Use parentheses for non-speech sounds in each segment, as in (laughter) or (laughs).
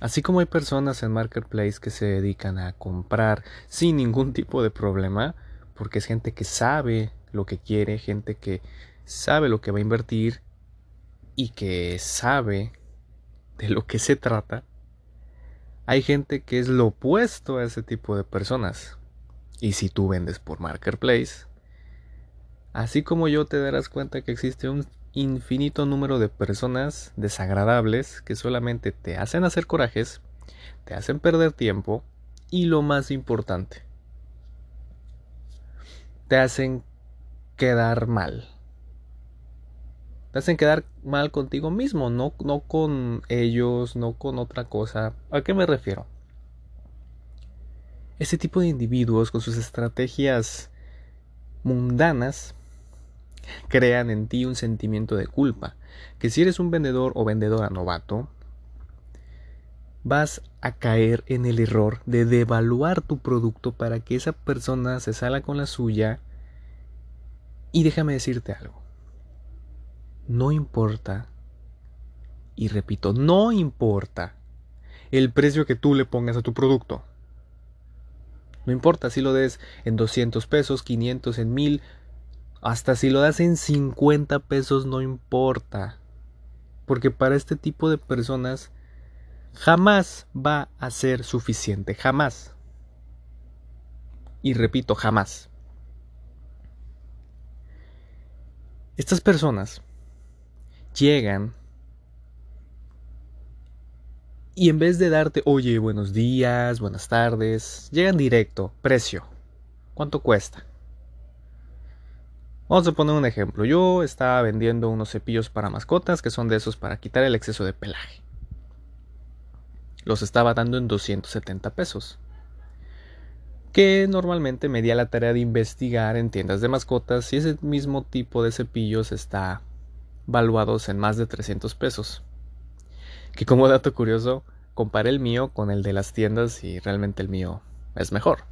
Así como hay personas en Marketplace que se dedican a comprar sin ningún tipo de problema, porque es gente que sabe lo que quiere, gente que sabe lo que va a invertir y que sabe de lo que se trata, hay gente que es lo opuesto a ese tipo de personas. Y si tú vendes por Marketplace, así como yo te darás cuenta que existe un infinito número de personas desagradables que solamente te hacen hacer corajes, te hacen perder tiempo y lo más importante, te hacen quedar mal. Te hacen quedar mal contigo mismo, no, no con ellos, no con otra cosa. ¿A qué me refiero? Ese tipo de individuos con sus estrategias mundanas crean en ti un sentimiento de culpa, que si eres un vendedor o vendedora novato, vas a caer en el error de devaluar tu producto para que esa persona se salga con la suya. Y déjame decirte algo. No importa, y repito, no importa el precio que tú le pongas a tu producto. No importa si lo des en 200 pesos, 500, en 1000, hasta si lo das en 50 pesos no importa. Porque para este tipo de personas jamás va a ser suficiente. Jamás. Y repito, jamás. Estas personas llegan y en vez de darte, oye, buenos días, buenas tardes, llegan directo, precio. ¿Cuánto cuesta? Vamos a poner un ejemplo. Yo estaba vendiendo unos cepillos para mascotas que son de esos para quitar el exceso de pelaje. Los estaba dando en 270 pesos. Que normalmente me di la tarea de investigar en tiendas de mascotas si ese mismo tipo de cepillos está valuados en más de 300 pesos. Que como dato curioso, comparé el mío con el de las tiendas y realmente el mío es mejor.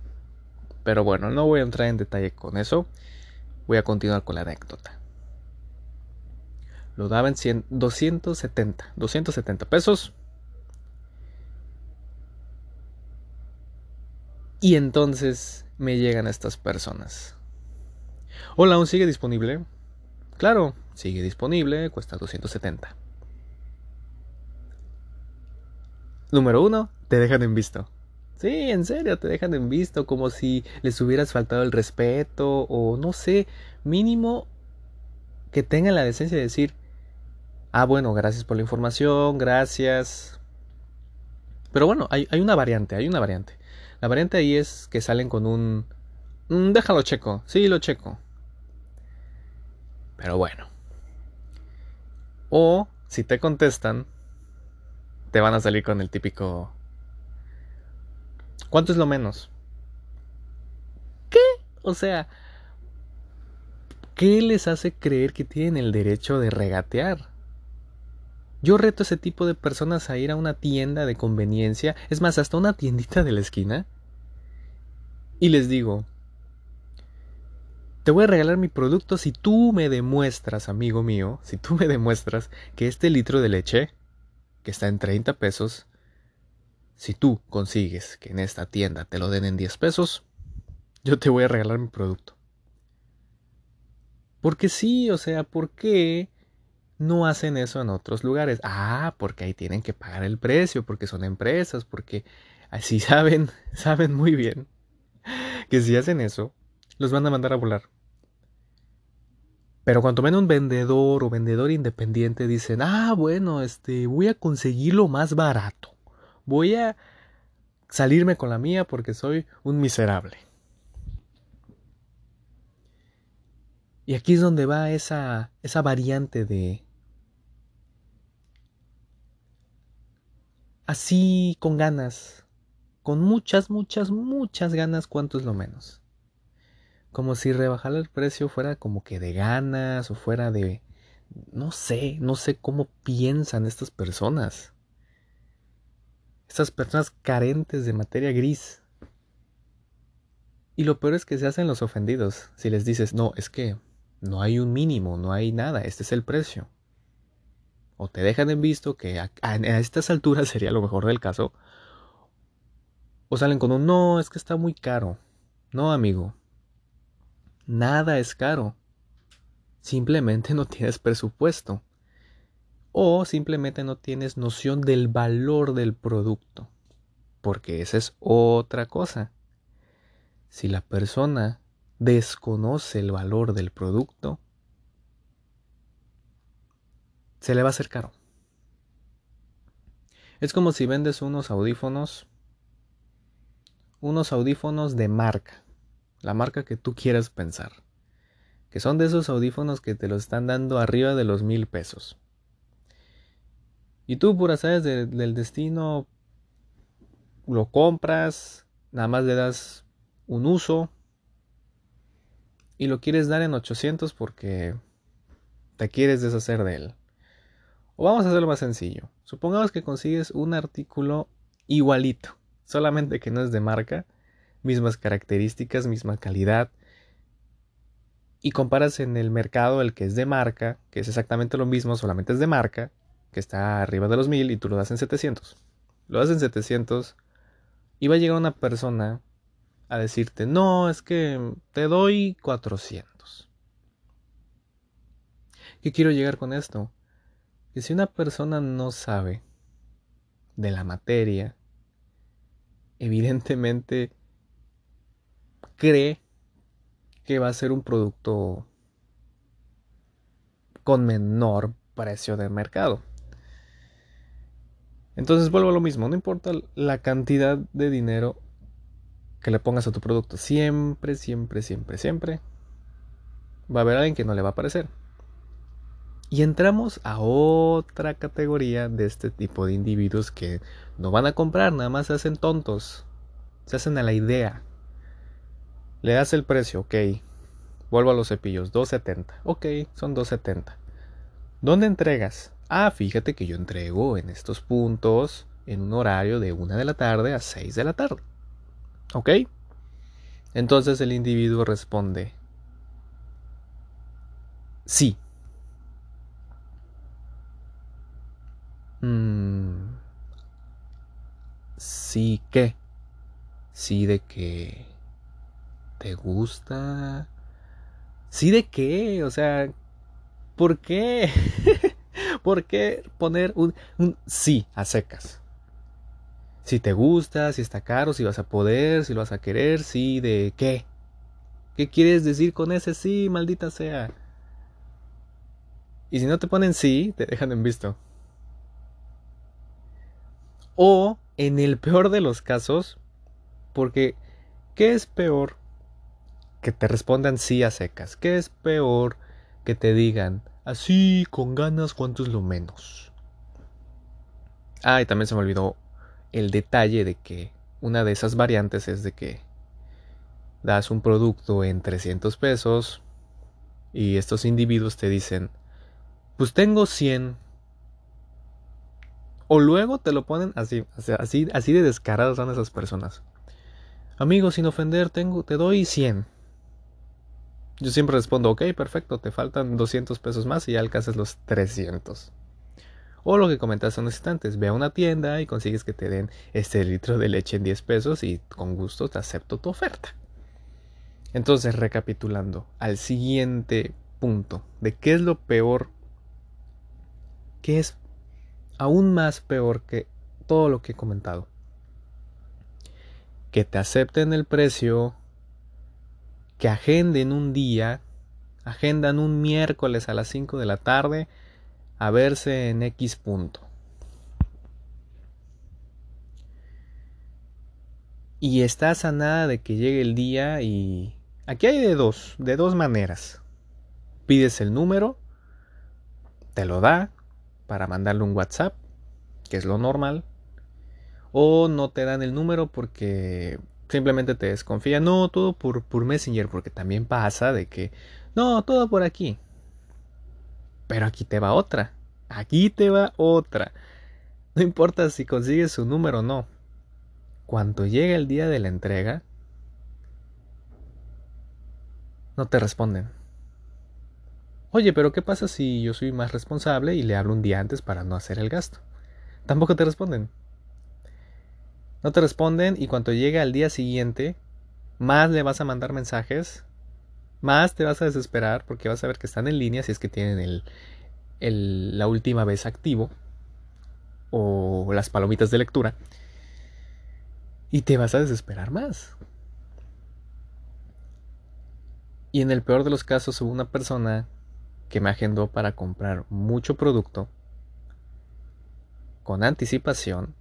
Pero bueno, no voy a entrar en detalle con eso. Voy a continuar con la anécdota. Lo daba en 270, 270 pesos. Y entonces me llegan estas personas. Hola, ¿aún sigue disponible? Claro, sigue disponible, cuesta 270. Número uno, te dejan en visto. Sí, en serio, te dejan en visto como si les hubieras faltado el respeto o no sé, mínimo que tengan la decencia de decir, ah, bueno, gracias por la información, gracias. Pero bueno, hay, una variante, hay una variante. La variante ahí es que salen con un... Mm, déjalo checo, sí, lo checo. Pero bueno. O si te contestan, te van a salir con el típico ¿Cuánto es lo menos? ¿Qué? O sea, ¿qué les hace creer que tienen el derecho de regatear? Yo reto a ese tipo de personas a ir a una tienda de conveniencia, es más, hasta una tiendita de la esquina, y les digo, te voy a regalar mi producto si tú me demuestras, amigo mío, si tú me demuestras que este litro de leche, que está en 30 pesos, si tú consigues que en esta tienda te lo den en 10 pesos, yo te voy a regalar mi producto. Porque sí, o sea, ¿por qué no hacen eso en otros lugares? Ah, porque ahí tienen que pagar el precio, porque son empresas, porque así (laughs) saben, saben muy bien que si hacen eso, los van a mandar a volar. Pero cuando ven un vendedor o vendedor independiente, dicen, ah, bueno, este, voy a conseguirlo más barato voy a salirme con la mía porque soy un miserable. Y aquí es donde va esa, esa variante de... Así con ganas, con muchas, muchas, muchas ganas, ¿cuánto es lo menos? Como si rebajar el precio fuera como que de ganas o fuera de... No sé, no sé cómo piensan estas personas. Estas personas carentes de materia gris. Y lo peor es que se hacen los ofendidos si les dices, no, es que no hay un mínimo, no hay nada, este es el precio. o te dejan en visto que a, a estas alturas (laughs) sería lo mejor del caso, o salen con un no, es que está muy caro. No, amigo. Nada es caro. Simplemente (laughs) no tienes presupuesto. O simplemente no tienes noción del valor del producto. Porque esa es otra cosa. Si la persona desconoce el valor del producto, se le va a hacer caro. Es como si vendes unos audífonos unos audífonos de marca, la marca que tú quieras pensar, que son de esos audífonos que te los están dando arriba de los mil pesos. Y tú, por sabes del destino, lo compras, nada más le das un uso y lo quieres dar en 800 porque te quieres deshacer de él. O vamos a hacerlo más sencillo. Supongamos que consigues un artículo igualito solamente que no es de marca, mismas características, misma calidad, y comparas en el mercado el que es de marca, que es exactamente lo mismo, solamente es de marca, que está arriba de los 1000 y tú lo das en 700. Lo das en 700 y va a llegar una persona a decirte, no, es que te doy 400. ¿Qué quiero llegar con esto? Que si una persona no sabe de la materia, evidentemente cree que va a ser un producto con menor precio de mercado. Entonces vuelvo a lo mismo, no importa la cantidad de dinero que le pongas a tu producto, siempre, siempre, siempre, siempre va a haber alguien que no le va a parecer. Y entramos a otra categoría de este tipo de individuos que no van a comprar, nada más se hacen tontos. Se hacen a la idea. Le das el precio, ok. Vuelvo a los cepillos, 2.70. Ok, son 2.70. ¿Dónde entregas? Ah, fíjate que yo entrego en estos puntos en un horario de 1 de la tarde a 6 de la tarde. ¿Ok? Entonces el individuo responde, sí, Mm, sí que. Sí de que. ¿Te gusta? Sí de qué. O sea, ¿por qué? (laughs) ¿Por qué poner un, un sí a secas? Si te gusta, si está caro, si vas a poder, si lo vas a querer, sí de qué. ¿Qué quieres decir con ese sí, maldita sea? Y si no te ponen sí, te dejan en visto. O en el peor de los casos, porque ¿qué es peor que te respondan sí a secas? ¿Qué es peor que te digan así con ganas cuánto es lo menos? Ah, y también se me olvidó el detalle de que una de esas variantes es de que das un producto en 300 pesos y estos individuos te dicen, pues tengo 100 o luego te lo ponen así, así, así de descarados son esas personas. Amigo, sin ofender, tengo, te doy 100. Yo siempre respondo, ok, perfecto, te faltan 200 pesos más y ya alcanzas los 300. O lo que comentaste unos instantes, ve a una tienda y consigues que te den este litro de leche en 10 pesos y con gusto te acepto tu oferta. Entonces, recapitulando, al siguiente punto, de qué es lo peor, qué es aún más peor que todo lo que he comentado. Que te acepten el precio, que agenden un día, agendan un miércoles a las 5 de la tarde a verse en X punto. Y estás a nada de que llegue el día y... Aquí hay de dos, de dos maneras. Pides el número, te lo da, para mandarle un WhatsApp, que es lo normal, o no te dan el número porque simplemente te desconfía, no, todo por, por Messenger, porque también pasa de que, no, todo por aquí. Pero aquí te va otra, aquí te va otra. No importa si consigues su número o no. Cuando llegue el día de la entrega, no te responden. Oye, pero ¿qué pasa si yo soy más responsable y le hablo un día antes para no hacer el gasto? Tampoco te responden. No te responden y cuando llega al día siguiente, más le vas a mandar mensajes, más te vas a desesperar porque vas a ver que están en línea si es que tienen el, la última vez activo o las palomitas de lectura y te vas a desesperar más. Y en el peor de los casos hubo una persona que me agendó para comprar mucho producto con anticipación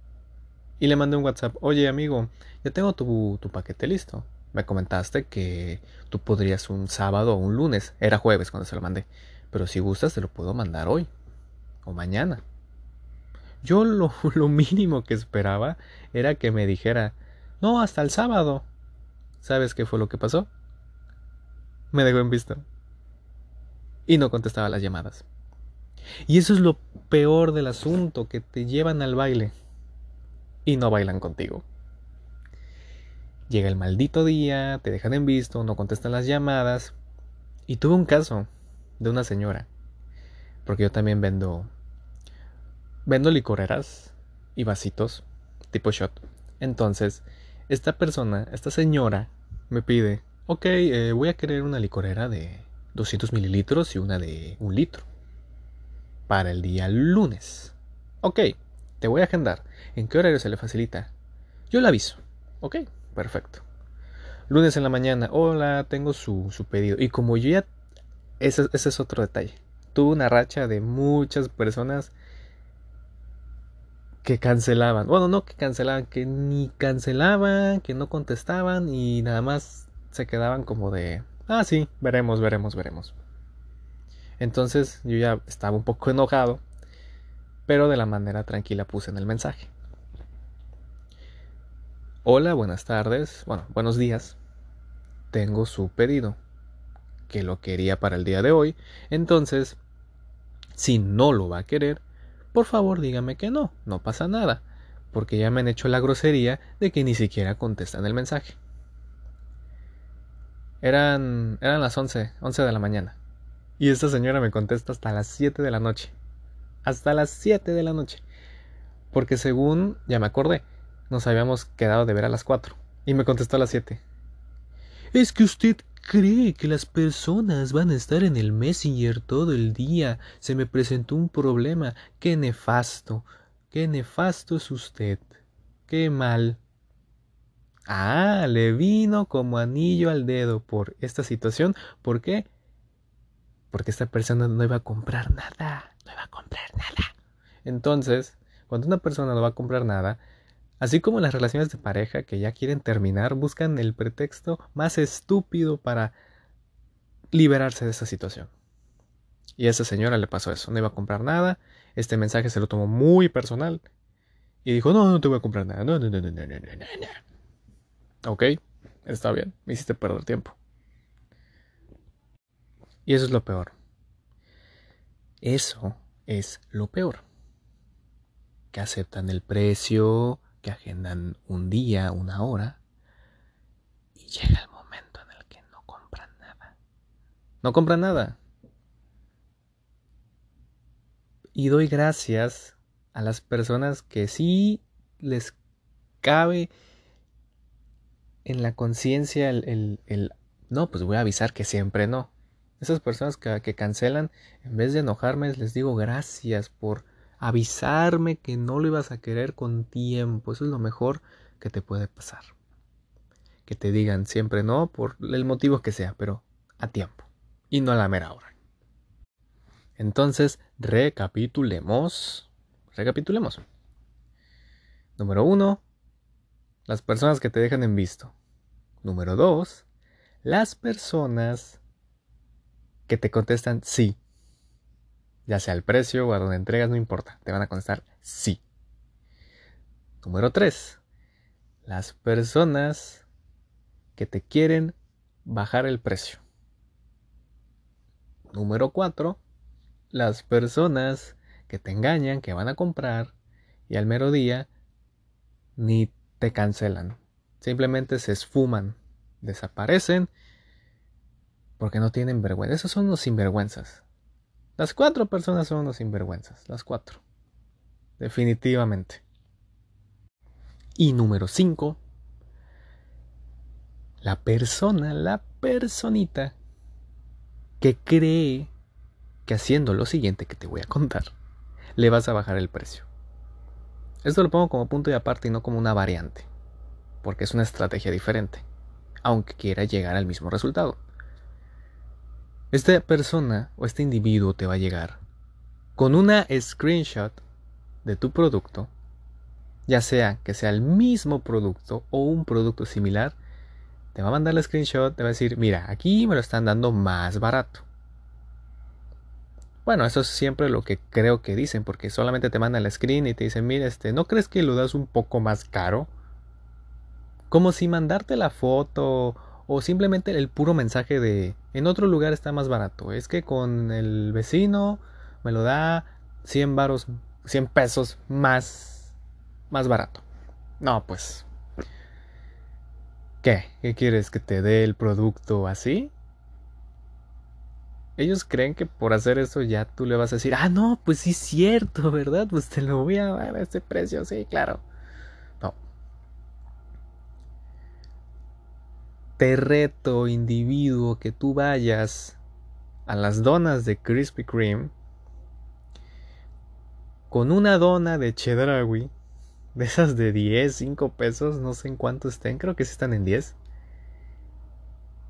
y le mandé un WhatsApp, oye amigo, ya tengo tu, tu paquete listo. Me comentaste que tú podrías un sábado o un lunes, era jueves cuando se lo mandé, pero si gustas te lo puedo mandar hoy o mañana. Yo lo, (laughs) lo mínimo que esperaba era que me dijera, no, hasta el sábado. ¿Sabes qué fue lo que pasó? Me dejó en visto. Y no contestaba las llamadas. Y eso es lo peor del asunto, que te llevan al baile y no bailan contigo. Llega el maldito día, te dejan en visto, no contestan las llamadas. Y tuve un caso de una señora, porque yo también vendo vendo licoreras y vasitos tipo shot. Entonces, esta persona, esta señora, me pide, ok, eh, voy a querer una licorera de 200 mililitros y una de un litro para el día lunes. Ok, te voy a agendar. ¿En qué horario se le facilita? Yo le aviso. Ok, perfecto. Lunes en la mañana, hola, tengo su, su pedido. Y como yo ya... Ese, ese es otro detalle. Tuve una racha de muchas personas que cancelaban. Bueno, no que cancelaban, que ni cancelaban, que no contestaban y nada más se quedaban como de, ah, sí, veremos, veremos, veremos. Entonces yo ya estaba un poco enojado, pero de la manera tranquila puse en el mensaje. Hola, buenas tardes, bueno, buenos días. Tengo su pedido, que lo quería para el día de hoy, entonces, si no lo va a querer, por favor dígame que no, no pasa nada, porque ya me han hecho la grosería de que ni siquiera contestan el mensaje. Eran, eran las 11, 11 de la mañana. Y esta señora me contesta hasta las 7 de la noche. Hasta las 7 de la noche. Porque según, ya me acordé, nos habíamos quedado de ver a las 4. Y me contestó a las 7. Es que usted cree que las personas van a estar en el Messenger todo el día. Se me presentó un problema. Qué nefasto. Qué nefasto es usted. Qué mal. Ah, le vino como anillo al dedo por esta situación. ¿Por qué? Porque esta persona no iba a comprar nada. Iba a comprar nada. Entonces, cuando una persona no va a comprar nada, Así como las relaciones de pareja que ya quieren terminar, buscan el pretexto más estúpido para liberarse de esa situación. Y a esa señora le pasó eso, no iba a comprar nada, este mensaje se lo tomó muy personal y dijo, no, no te voy a comprar nada, no, no, no, no, no, no, no, no. Ok, está bien, me hiciste perder tiempo. Y eso es lo peor. Eso es lo peor. Que aceptan el precio, que agendan un día, una hora, y llega el momento en el que no compran nada. No compran nada. Y doy gracias a las personas que sí les cabe en la conciencia el, el, no, pues voy a avisar que siempre no. Esas personas que, cancelan, en vez de enojarme, les digo gracias por avisarme que no lo ibas a querer con tiempo. Eso es lo mejor que te puede pasar. Que te digan siempre no por el motivo que sea, pero a tiempo y no a la mera hora. Entonces, recapitulemos. Recapitulemos. Número uno, las personas que te dejan en visto. Número dos, las personas que te contestan sí ya sea el precio o a donde entregas, no importa, te van a contestar sí. Número 3. Las personas que te quieren bajar el precio. Número 4. Las personas que te engañan, que van a comprar y al mero día ni te cancelan. Simplemente se esfuman, desaparecen porque no tienen vergüenza. Esos son los sinvergüenzas Las cuatro personas son unos sinvergüenzas, las cuatro. Definitivamente. Y número cinco, la persona, la personita que cree que haciendo lo siguiente que te voy a contar, le vas a bajar el precio. Esto lo pongo como punto de aparte y no como una variante, porque es una estrategia diferente, aunque quiera llegar al mismo resultado. Esta persona o este individuo te va a llegar con una screenshot de tu producto, ya sea que sea el mismo producto o un producto similar, te va a mandar la screenshot, te va a decir, mira, aquí me lo están dando más barato. Bueno, eso es siempre lo que creo que dicen, porque solamente te mandan la screen y te dicen, mira, este, ¿no crees que lo das un poco más caro? Como si mandarte la foto o simplemente el puro mensaje de, en otro lugar está más barato. Es que con el vecino me lo da 100 varos, 100 pesos más, más barato. No, pues. ¿Qué? ¿Qué quieres que te dé el producto así? ellos creen que por hacer eso ya tú le vas a decir, ah, no, pues sí es cierto, ¿verdad? Pues te lo voy a dar a este precio, sí, claro. Te reto, individuo, que tú vayas a las donas de Krispy Kreme con una dona de chedraui, de esas de 10, 5 pesos, no sé en cuánto estén, creo que sí están en 10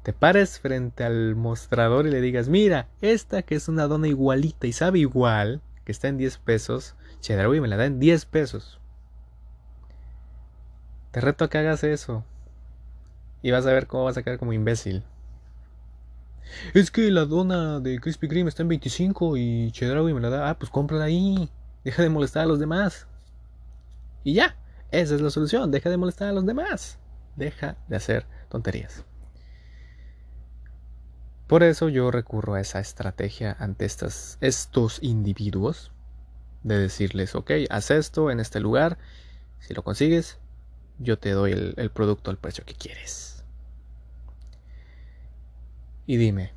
te pares frente al mostrador y le digas, mira, esta que es una dona igualita y sabe igual, que está en 10 pesos, Chedraui me la da en 10 pesos. Te reto a que hagas eso. Y vas a ver cómo vas a quedar como imbécil. Es que la dona de Krispy Kreme está en 25 y Chedraui me la da. Ah, pues cómprala ahí. Deja de molestar a los demás. Y ya. Esa es la solución. Deja de molestar a los demás. Deja de hacer tonterías. Por eso yo recurro a esa estrategia ante estos individuos de decirles, ok, haz esto en este lugar, si lo consigues, yo te doy el, producto al precio que quieres. Y dime,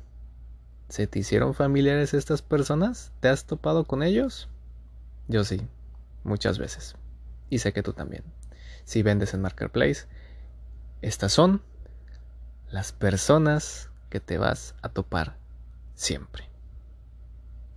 ¿se te hicieron familiares estas personas? ¿Te has topado con ellos? Yo sí, muchas veces. Y sé que tú también. Si vendes en Marketplace, estas son las personas que te vas a topar siempre.